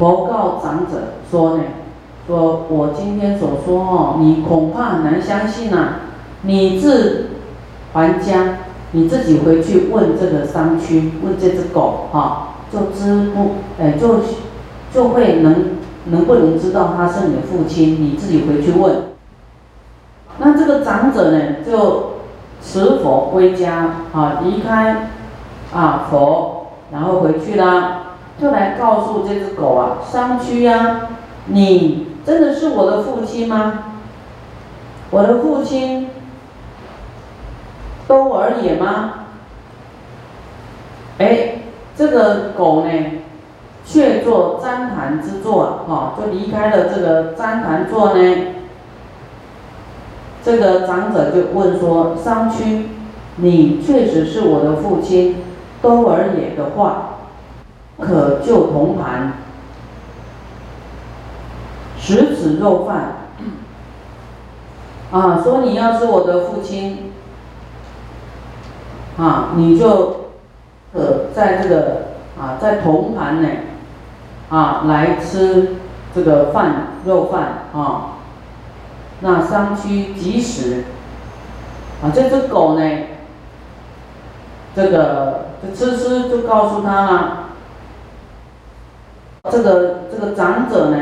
佛告长者说呢，说我今天所说哦，你恐怕很难相信呐，你自还家，你自己回去问这个商区，问这只狗哈，就知不，哎，就就会能能不能知道他是你的父亲，你自己回去问。那这个长者呢，就持佛归家啊，离开啊佛，然后回去啦，就来告诉这只狗啊，商区呀，你真的是我的父亲吗？我的父亲。都而也吗？哎，这个狗呢，却做旃檀之作，哈，就离开了这个旃檀座呢。这个长者就问说：“商区，你确实是我的父亲，都而也的话，可就同盘，食此肉饭。”啊，说你要是我的父亲。啊，你就可在这个啊，在铜盘内，啊，来吃这个饭肉饭啊。那商区即食，啊，这只狗呢，这个这吃吃就告诉他了，这个这个长者呢，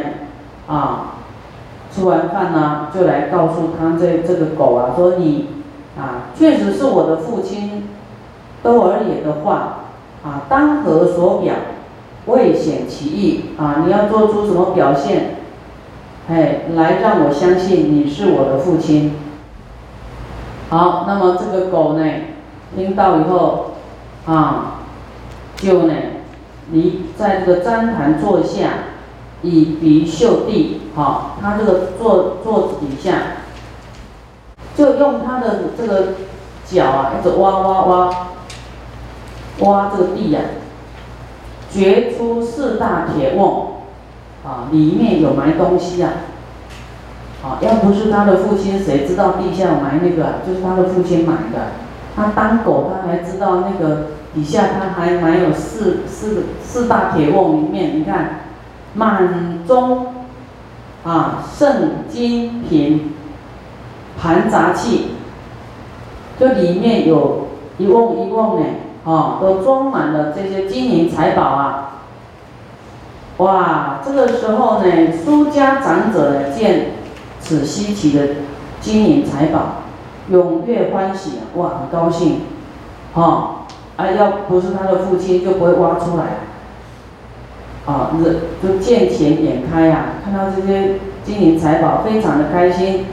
啊，吃完饭呢，就来告诉他这这个狗啊，说你啊，确实是我的父亲。都而也的话，啊，当何所表？未显其意啊！你要做出什么表现？哎，来让我相信你是我的父亲。好，那么这个狗呢，听到以后，啊，就呢，你在这个旃檀坐下，以鼻嗅地，好，它这个坐坐底下，就用它的这个脚啊，一直挖挖挖。挖这个地呀，掘出四大铁瓮，啊，里面有埋东西呀，啊，要不是他的父亲，谁知道地下埋那个？就是他的父亲埋的。他当狗，他还知道那个底下它还埋有四四个四大铁瓮，里面你看，满中，啊，圣金瓶，盘杂器，就里面有一瓮一瓮呢。哦，都装满了这些金银财宝啊！哇，这个时候呢，苏家长者呢见此稀奇的金银财宝，踊跃欢喜！哇，很高兴，哈！啊，要不是他的父亲，就不会挖出来。啊，这就见钱眼开呀，看到这些金银财宝，非常的开心，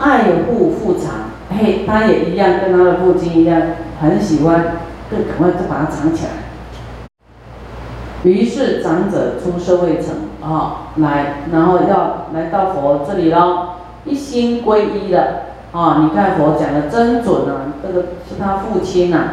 爱护复藏。嘿，他也一样，跟他的父亲一样，很喜欢。就赶快就把它藏起来。于是长者出社会城啊，来，然后要来到佛这里喽，一心皈依了啊。你看佛讲的真准啊，这个是他父亲呐，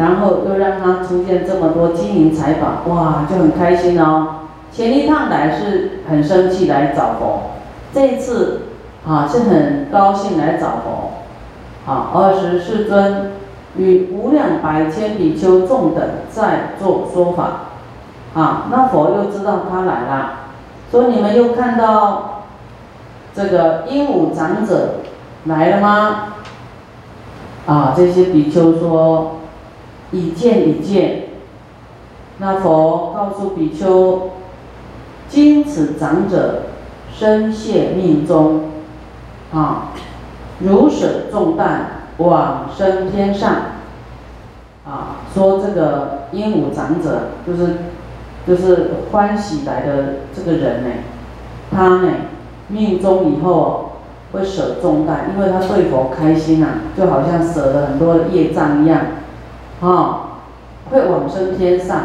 然后又让他出现这么多金银财宝，哇，就很开心哦。前一趟来是很生气来找佛，这一次啊是很高兴来找佛，啊，二十世尊。与无量百千比丘众等在做说法，啊，那佛又知道他来了，说你们又看到这个鹦鹉长者来了吗？啊，这些比丘说已见已见。那佛告诉比丘，今此长者身谢命中，啊，如舍重担。往生天上，啊，说这个鹦鹉长者就是就是欢喜来的这个人呢，他呢命中以后会舍重担，因为他对佛开心呐，就好像舍了很多的业障一样，啊，会往生天上，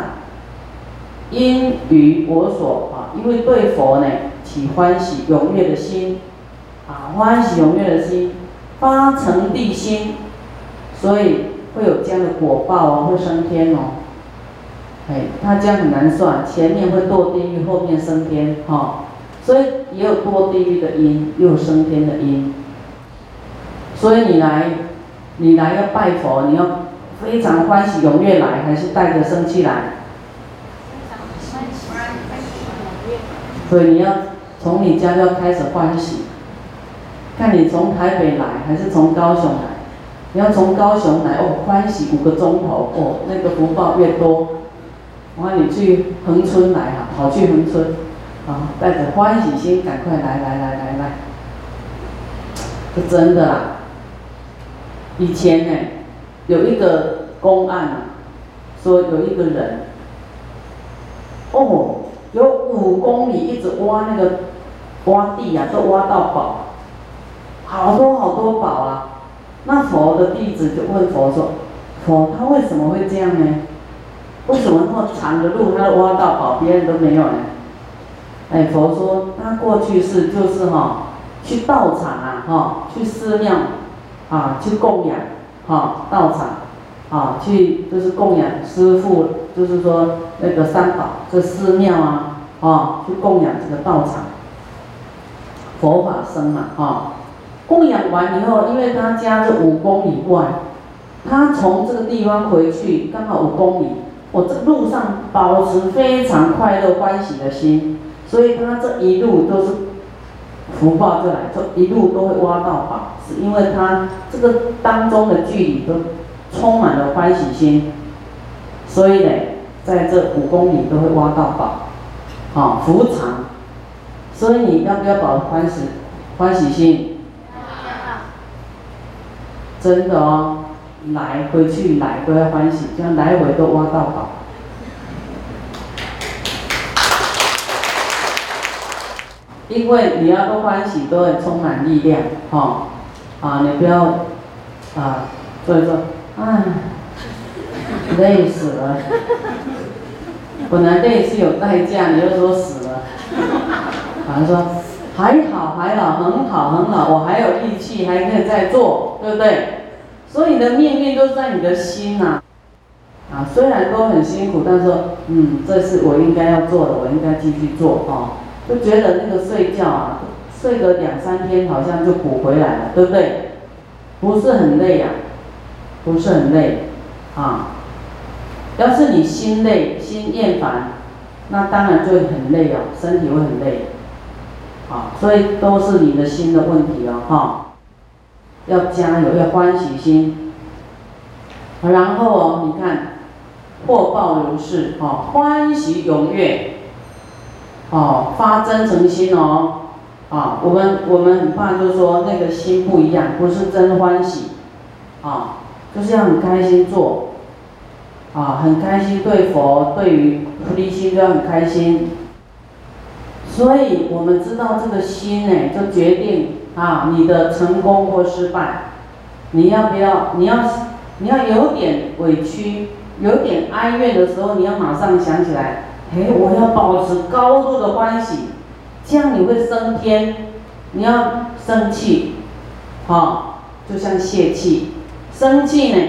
因于我所啊，因为对佛呢起欢喜踊跃的心，啊，欢喜踊跃的心。发成地心，所以会有这样的果报哦，会升天哦。哎，他这样很难算，前面会堕地狱，后面升天哈，所以也有堕地狱的因，又有升天的因。所以你来，你来要拜佛，你要非常欢喜踊跃来，还是带着生气来？所以你要从你家就要开始欢喜，看你从台北来还是从高雄来。你要从高雄来哦，欢喜五个钟头哦，那个福报越多。我看你去恒春来哈，跑去恒春，啊，带着欢喜心赶快来来来来来，是真的啦。以前呢，有一个公案啊，说有一个人，哦，有五公里一直挖那个挖地啊，都挖到宝，好多好多宝啊。那佛的弟子就问佛说：“佛他为什么会这样呢？为什么那么长的路他都挖到宝，别人都没有呢？”哎，佛说他过去是就是哈，去道场啊哈，去寺庙啊去供养哈道场啊去就是供养师傅，就是说那个三宝这寺庙啊啊去供养这个道场，佛法僧嘛啊。供养完以后，因为他家是五公里外，他从这个地方回去刚好五公里，我这路上保持非常快乐欢喜的心，所以他这一路都是福报就来，就一路都会挖到宝，是因为他这个当中的距离都充满了欢喜心，所以呢，在这五公里都会挖到宝，好福长，所以你要不要保欢喜欢喜心？真的哦，来回去来都要欢喜，这样来回都挖到宝。因为你要多欢喜，都会充满力量，哈，啊，你不要啊，所以说，唉，累死了。本来累是有代价，你又说死了，反正说。还好，还好，很好，很好，我还有力气，还可以再做，对不对？所以你的命运都在你的心呐，啊，虽然都很辛苦，但是说，嗯，这是我应该要做的，我应该继续做啊，就觉得那个睡觉啊，睡个两三天好像就补回来了，对不对？不是很累呀，不是很累，啊，要是你心累、心厌烦，那当然就会很累哦，身体会很累。啊，所以都是你的心的问题了哈，要加油，要欢喜心。然后哦，你看，祸报如是，哦，欢喜踊跃，哦，发真诚心哦，啊，我们我们很怕就是说那个心不一样，不是真欢喜，啊，就是要很开心做，啊，很开心对佛对于菩提心都要很开心。所以我们知道这个心呢，就决定啊你的成功或失败。你要不要？你要你要有点委屈，有点哀怨的时候，你要马上想起来，哎，我要保持高度的欢喜，这样你会升天。你要生气，好，就像泄气，生气呢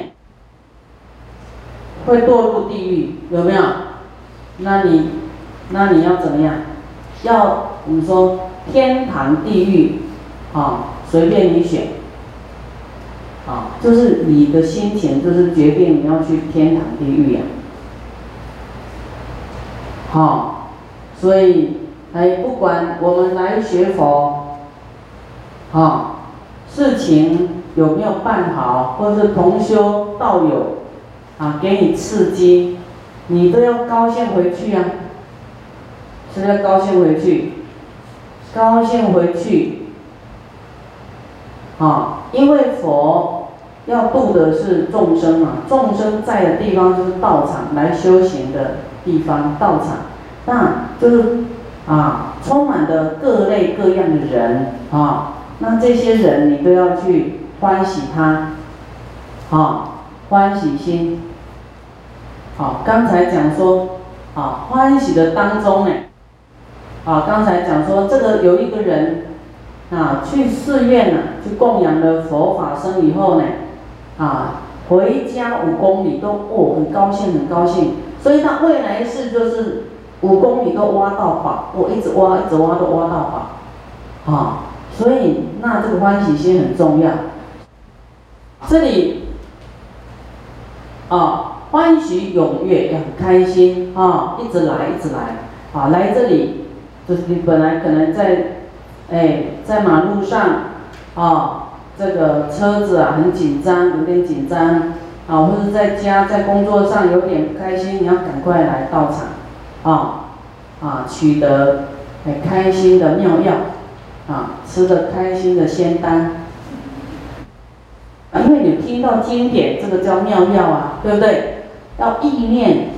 会堕入地狱，有没有？那你那你要怎么样？要我们说天堂地狱，啊，随便你选，啊，就是你的心情，就是决定你要去天堂地狱呀，好，所以哎，不管我们来学佛，啊，事情有没有办好，或是同修道友，啊，给你刺激，你都要高兴回去呀。是要高兴回去，高兴回去，啊，因为佛要度的是众生嘛，众生在的地方就是道场，来修行的地方，道场，那就是啊，充满的各类各样的人啊，那这些人你都要去欢喜他，啊，欢喜心，好，刚才讲说啊，欢喜的当中呢。啊，刚才讲说这个有一个人，啊，去寺院呢，去供养了佛法僧以后呢，啊，回家五公里都哦，很高兴，很高兴，所以他未来世就是五公里都挖到宝，我一直挖，一直挖都挖到宝，啊，所以那这个欢喜心很重要。这里，啊，欢喜踊跃，也很开心啊，一直来，一直来，啊，来这里。就是你本来可能在，哎，在马路上，啊，这个车子啊很紧张，有点紧张，啊，或者在家在工作上有点不开心，你要赶快来到场，啊，啊，取得很开心的妙药，啊，吃的开心的仙丹，因为你听到经典，这个叫妙药啊，对不对？要意念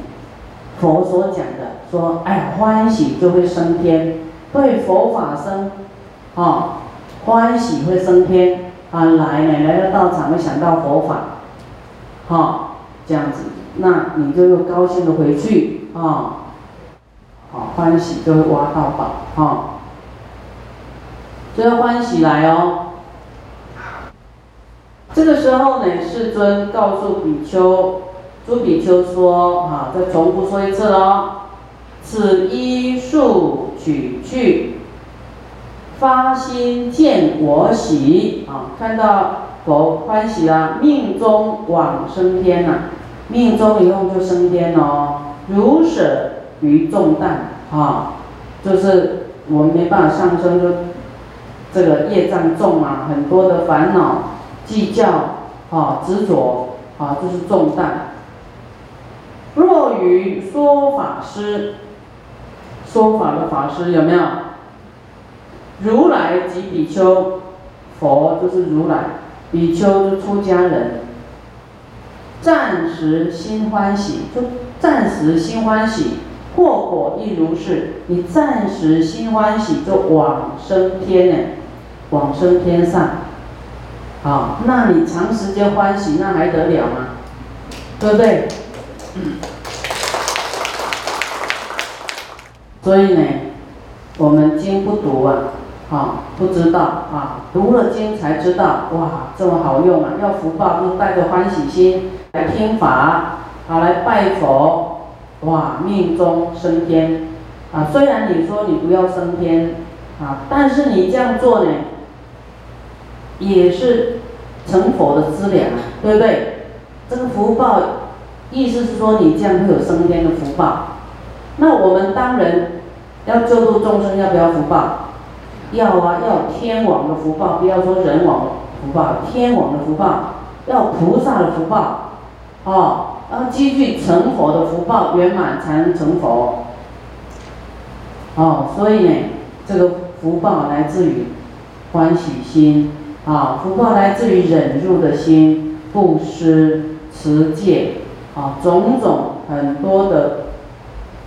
佛所讲的。说，哎，欢喜就会升天，对佛法生，啊，欢喜会升天，啊，来呢，来到场会想到佛法，好，这样子，那你就又高兴的回去，啊，好，欢喜就会挖到宝，哈，就要欢喜来哦。这个时候呢，世尊告诉比丘，诸比丘说，啊，再重复说一次喽。此一数取去，发心见我喜啊！看到佛欢喜啊，命中往生天呐，命中以后就升天哦。如舍于重担啊，就是我们没办法上升，就这个业障重啊，很多的烦恼、计较啊、执着啊，这是重担。若于说法师。说法的法师有没有？如来及比丘，佛就是如来，比丘出家人。暂时心欢喜，就暂时心欢喜，祸果亦如是。你暂时心欢喜，就往生天呢，往生天上。好，那你长时间欢喜，那还得了吗？对不对？所以呢，我们经不读啊，啊，不知道啊，读了经才知道，哇，这么好用啊！要福报，就带着欢喜心来听法，啊，来拜佛，哇，命中升天，啊，虽然你说你不要升天，啊，但是你这样做呢，也是成佛的资粮，对不对？这个福报，意思是说你这样会有升天的福报。那我们当人要救度众生，要不要福报？要啊，要天王的福报，不要说人王福报，天王的福报，要菩萨的福报，哦，要积聚成佛的福报，圆满才能成佛。哦，所以呢，这个福报来自于欢喜心，啊，福报来自于忍辱的心，布施、持戒，啊，种种很多的。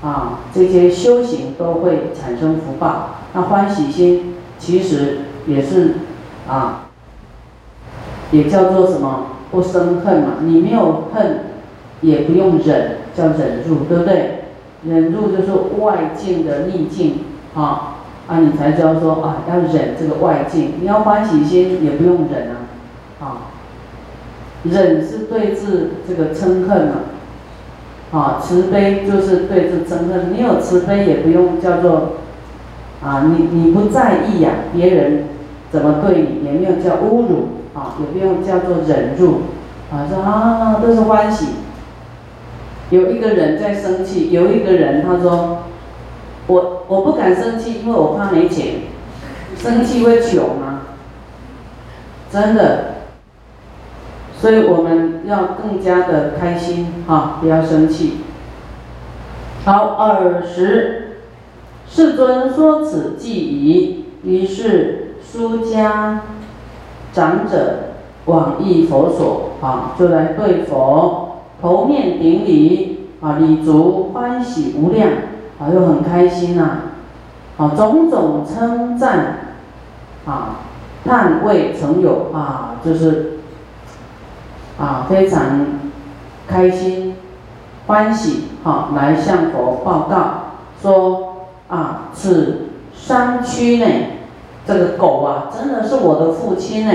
啊，这些修行都会产生福报。那欢喜心其实也是啊，也叫做什么不生恨嘛。你没有恨，也不用忍，叫忍住，对不对？忍住就是外境的逆境啊，啊，你才知道说啊，要忍这个外境。你要欢喜心也不用忍啊，啊，忍是对治这个嗔恨嘛。啊，慈悲就是对治憎恨。你有慈悲，也不用叫做啊，你你不在意呀，别人怎么对你，也没有叫侮辱啊，也不用叫做忍辱啊，说啊都是欢喜。有一个人在生气，有一个人他说，我我不敢生气，因为我怕没钱，生气会穷啊，真的。所以我们要更加的开心啊，不要生气。好，二十，世尊说此即已，于是出家长者往诣佛所啊，就来对佛头面顶礼啊，礼足欢喜无量啊，又很开心呐，啊，种种称赞啊，叹未曾有啊，就是。啊，非常开心、欢喜，哈，来向佛报告说啊，此山区呢，这个狗啊，真的是我的父亲呢。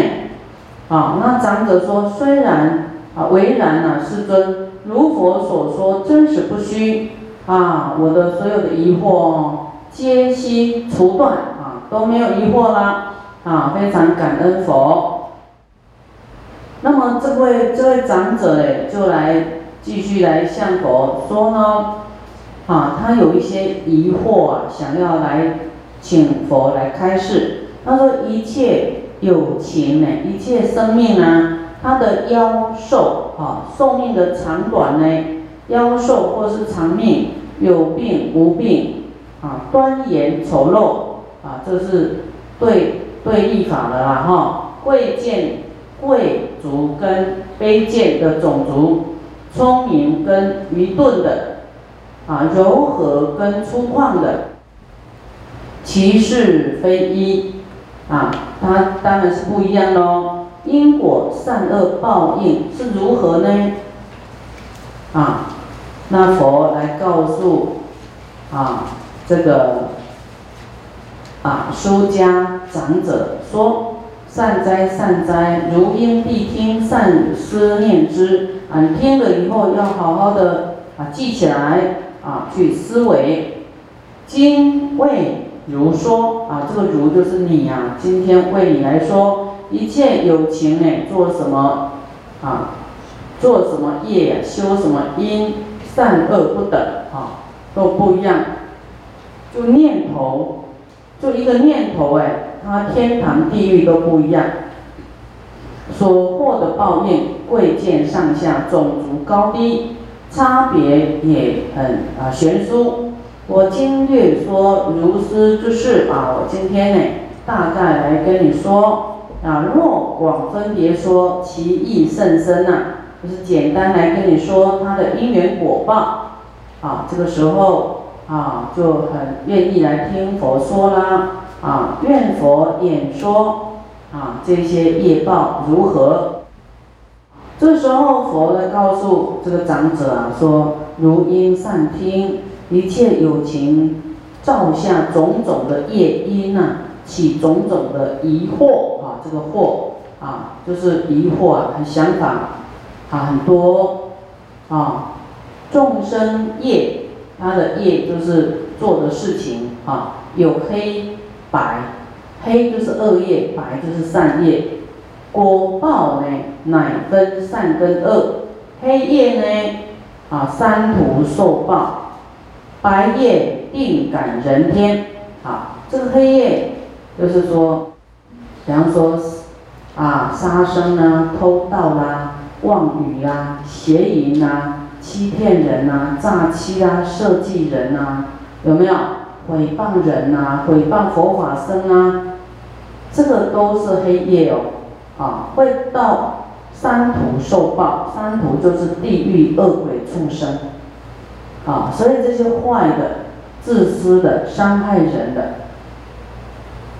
啊，那长者说，虽然啊，为然啊，世尊，如佛所说，真实不虚啊，我的所有的疑惑皆悉除断啊，都没有疑惑啦，啊，非常感恩佛。那么这位这位长者嘞，就来继续来向佛说呢，啊，他有一些疑惑啊，想要来请佛来开示。他说一切有情呢，一切生命呢，它的夭寿啊，寿命的长短呢，夭寿或是长命，有病无病啊，端严丑陋啊，这是对对立法的啦哈。贵贱贵族跟卑贱的种族，聪明跟愚钝的啊，柔和跟粗犷的。其事非一，啊，它当然是不一样喽。因果善恶报应是如何呢？啊，那佛来告诉啊这个啊出家长者说：善哉善哉，如因必听，善思念之。啊，你听了以后要好好的啊记起来啊，去思维。今为。如说啊，这个如就是你呀，今天为你来说，一切有情呢，做什么啊？做什么业呀，修什么因，善恶不等啊，都不一样。就念头，就一个念头哎，它天堂地狱都不一样，所获的报应，贵贱上下，种族高低，差别也很啊悬殊。我今略说如是之事啊，我今天呢，大概来跟你说啊，若广分别说，其意甚深呐，就是简单来跟你说它的因缘果报啊，这个时候啊，就很愿意来听佛说啦啊，愿佛演说啊，这些业报如何？这时候佛来告诉这个长者啊，说如因善听。一切有情造下种种的业因呐，起种种的疑惑啊，这个惑啊，就是疑惑啊，很想法啊，很多啊，众生业，他的业就是做的事情啊，有黑白，黑就是恶业，白就是善业，果报呢，乃分善跟恶，黑夜呢，啊，三途受报。白夜定感人天，啊，这个黑夜就是说，比方说啊，杀生啊，偷盗啦，妄语啦，邪淫啦，欺骗人呐，诈欺啊，设计人呐，有没有诽谤人呐，诽谤佛法僧啊？这个都是黑夜哦，啊，会到三途受报，三途就是地狱恶鬼畜生。啊，所以这些坏的、自私的、伤害人的、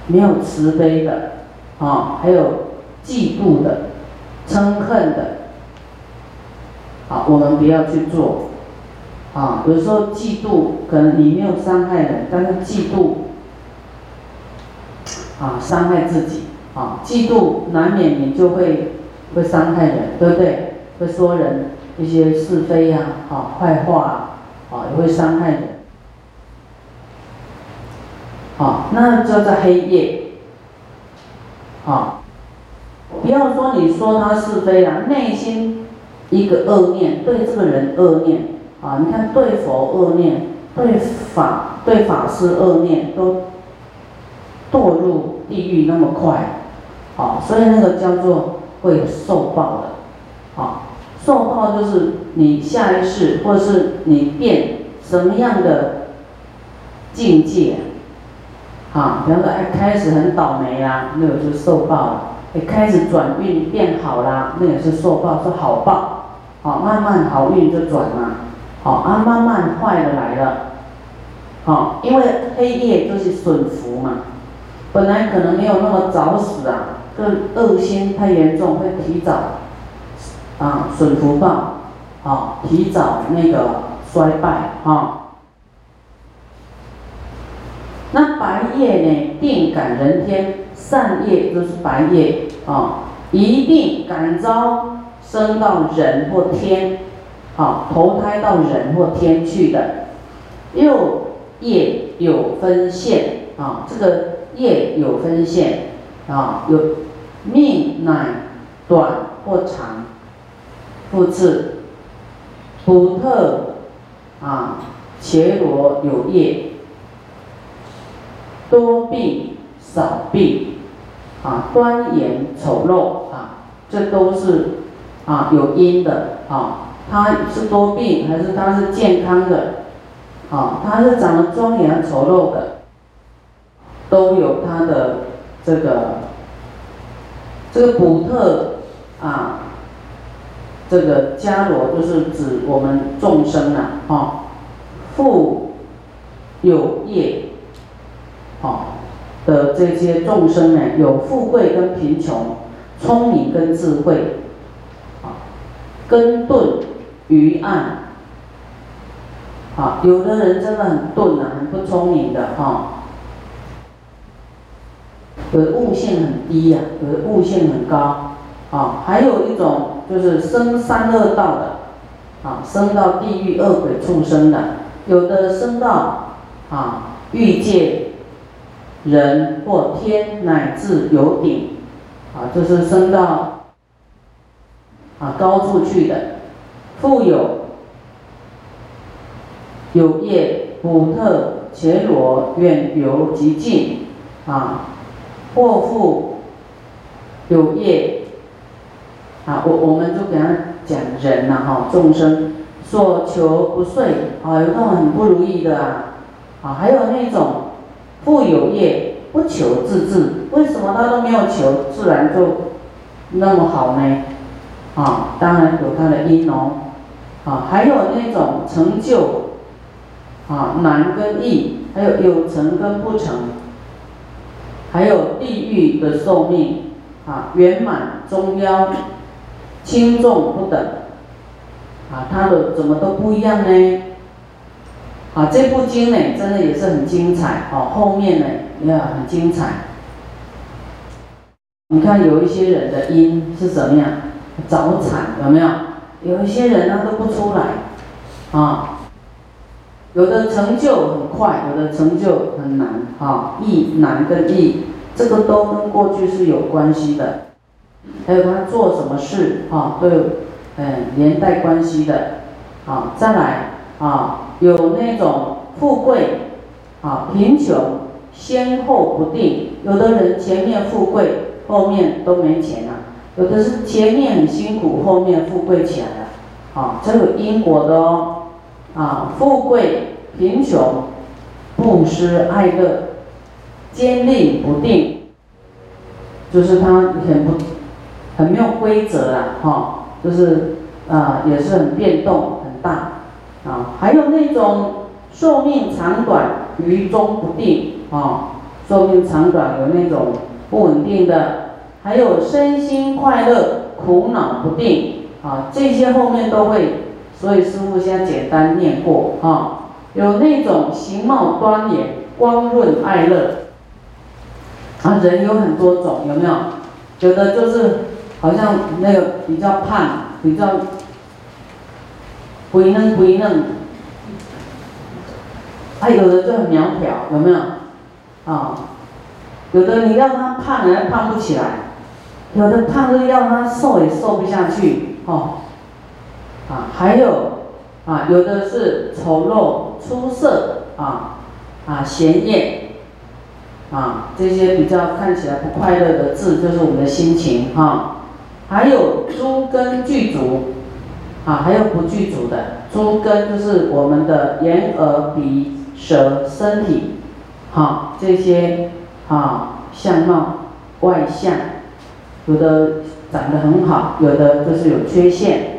没有慈悲的，啊，还有嫉妒的、嗔恨的，啊，我们不要去做。啊，有时候嫉妒可能你没有伤害人，但是嫉妒，啊，伤害自己。啊，嫉妒难免你就会会伤害人，对不对？会说人一些是非呀，啊，坏话。啊，也会伤害人。啊，那叫做黑夜。啊，不要说你说他是非啊，内心一个恶念，对这个人恶念，啊，你看对佛恶念，对法对法师恶念，都堕入地狱那么快，好，所以那个叫做会有受报的，好。受报就是你下一世，或者是你变什么样的境界，啊，比方说哎开始很倒霉啦，那个就受报了；哎开始转运变好啦，那也是受报，是好报。好，慢慢好运就转了，好啊，慢慢坏的来了，好，因为黑夜就是损福嘛，本来可能没有那么早死啊，这恶心太严重会提早。啊，损福报，啊，提早那个衰败啊。那白夜呢，定感人天，善业都是白夜啊，一定感召升到人或天，啊，投胎到人或天去的。又业有分线啊，这个业有分线啊，有命乃短或长。复次，普特啊，伽罗有业，多病少病，啊，端严丑陋啊，这都是啊有因的啊。他是多病还是他是健康的？啊，他是长得庄严丑陋的，都有他的这个这个补特啊，这个迦罗就是指我们众生啊，哈，富有业，啊的这些众生呢，有富贵跟贫穷，聪明跟智慧，啊，根钝愚暗，啊，有的人真的很钝啊，很不聪明的哈，有的悟性很低呀，有的悟性很高，啊，还有一种就是生三恶道的，啊，生到地狱恶鬼畜生的，有的生到啊欲界。人或天乃至有顶，啊，就是升到啊高处去的，富有有业普特伽罗远游极近，啊，或富有业，啊，我我们就给他讲人呐哈，众生所求不遂，啊，有那种很不如意的啊，啊，还有那种。富有业不求自治，为什么他都没有求，自然就那么好呢？啊，当然有他的因哦。啊，还有那种成就，啊难跟易，还有有成跟不成，还有地狱的寿命，啊圆满中腰，轻重不等，啊它的怎么都不一样呢？啊，这部经呢，真的也是很精彩哦。后面呢，也很精彩。你看，有一些人的因是怎么样？早产有没有？有一些人呢都不出来，啊，有的成就很快，有的成就很难，啊，易难跟易，这个都跟过去是有关系的。还有他做什么事，啊，都有嗯连带关系的。啊，再来啊。有那种富贵，啊，贫穷，先后不定。有的人前面富贵，后面都没钱了；有的是前面很辛苦，后面富贵起来了。啊，这有因果的哦。啊，富贵、贫穷、布施、爱乐，坚定不定，就是他很不，很没有规则啊，哈，就是啊，也是很变动很大。啊，还有那种寿命长短于中不定啊，寿命长短有那种不稳定的，还有身心快乐苦恼不定啊，这些后面都会，所以师傅先简单念过啊。有那种形貌端严光润爱乐啊，人有很多种，有没有？有的就是好像那个比较胖，比较。肥嫩肥嫩，还有的就很苗条，有没有？啊，有的你让他胖，也胖不起来；有的胖是要他瘦，也瘦不下去，哦。啊，还有啊，有的是丑陋出色，啊啊显艳，啊这些比较看起来不快乐的字，就是我们的心情，哈。还有诸根具足。啊，还有不具足的诸根，就是我们的眼、耳、鼻、舌、身体，好这些啊相貌外相，有的长得很好，有的就是有缺陷，